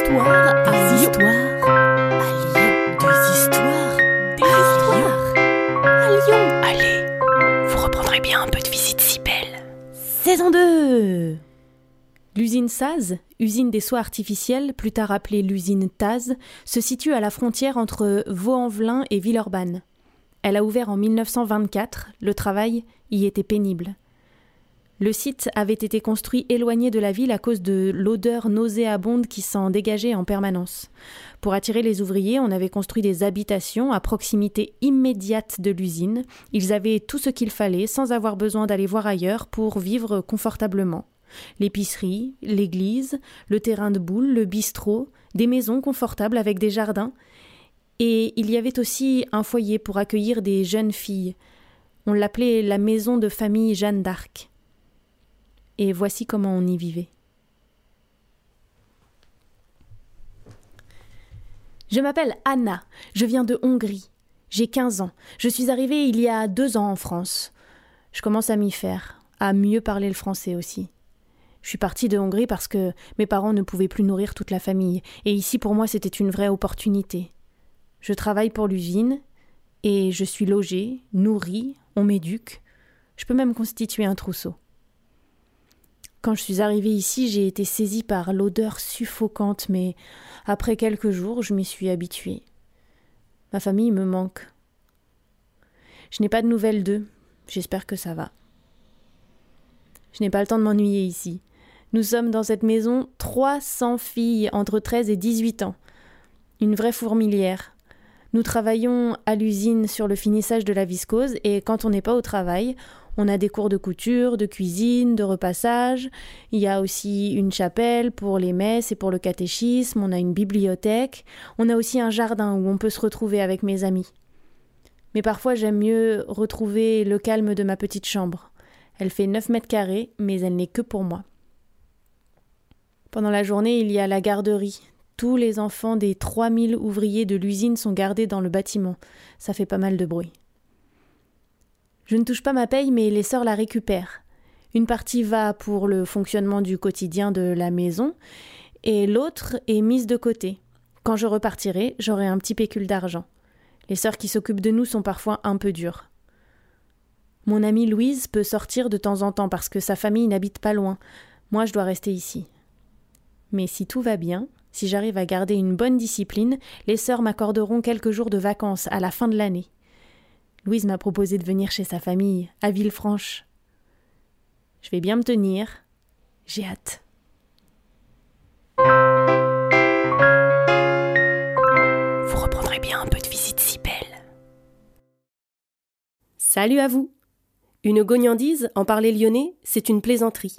histoires à Lyon. à Lyon. Des histoires. Des histoires. À Lyon. Allez, vous reprendrez bien un peu de visite si belle. Saison 2 L'usine Saz, usine des soies artificielles, plus tard appelée l'usine Taz, se situe à la frontière entre Vaux-en-Velin et Villeurbanne. Elle a ouvert en 1924, le travail y était pénible. Le site avait été construit éloigné de la ville à cause de l'odeur nauséabonde qui s'en dégageait en permanence. Pour attirer les ouvriers, on avait construit des habitations à proximité immédiate de l'usine. Ils avaient tout ce qu'il fallait sans avoir besoin d'aller voir ailleurs pour vivre confortablement. L'épicerie, l'église, le terrain de boules, le bistrot, des maisons confortables avec des jardins. Et il y avait aussi un foyer pour accueillir des jeunes filles. On l'appelait la maison de famille Jeanne d'Arc et voici comment on y vivait. Je m'appelle Anna, je viens de Hongrie. J'ai 15 ans. Je suis arrivée il y a deux ans en France. Je commence à m'y faire, à mieux parler le français aussi. Je suis partie de Hongrie parce que mes parents ne pouvaient plus nourrir toute la famille, et ici pour moi c'était une vraie opportunité. Je travaille pour l'usine, et je suis logée, nourrie, on m'éduque. Je peux même constituer un trousseau. Quand je suis arrivée ici, j'ai été saisie par l'odeur suffocante, mais après quelques jours, je m'y suis habituée. Ma famille me manque. Je n'ai pas de nouvelles d'eux. J'espère que ça va. Je n'ai pas le temps de m'ennuyer ici. Nous sommes dans cette maison 300 filles entre 13 et 18 ans. Une vraie fourmilière. Nous travaillons à l'usine sur le finissage de la viscose et quand on n'est pas au travail, on a des cours de couture, de cuisine, de repassage. Il y a aussi une chapelle pour les messes et pour le catéchisme. On a une bibliothèque. On a aussi un jardin où on peut se retrouver avec mes amis. Mais parfois j'aime mieux retrouver le calme de ma petite chambre. Elle fait 9 mètres carrés, mais elle n'est que pour moi. Pendant la journée, il y a la garderie. Tous les enfants des 3000 ouvriers de l'usine sont gardés dans le bâtiment. Ça fait pas mal de bruit. Je ne touche pas ma paye, mais les sœurs la récupèrent. Une partie va pour le fonctionnement du quotidien de la maison, et l'autre est mise de côté. Quand je repartirai, j'aurai un petit pécule d'argent. Les sœurs qui s'occupent de nous sont parfois un peu dures. Mon amie Louise peut sortir de temps en temps parce que sa famille n'habite pas loin. Moi, je dois rester ici. Mais si tout va bien, si j'arrive à garder une bonne discipline, les sœurs m'accorderont quelques jours de vacances à la fin de l'année. Louise m'a proposé de venir chez sa famille, à Villefranche. Je vais bien me tenir. J'ai hâte. Vous reprendrez bien un peu de visite si belle. Salut à vous. Une gognandise, en parler lyonnais, c'est une plaisanterie.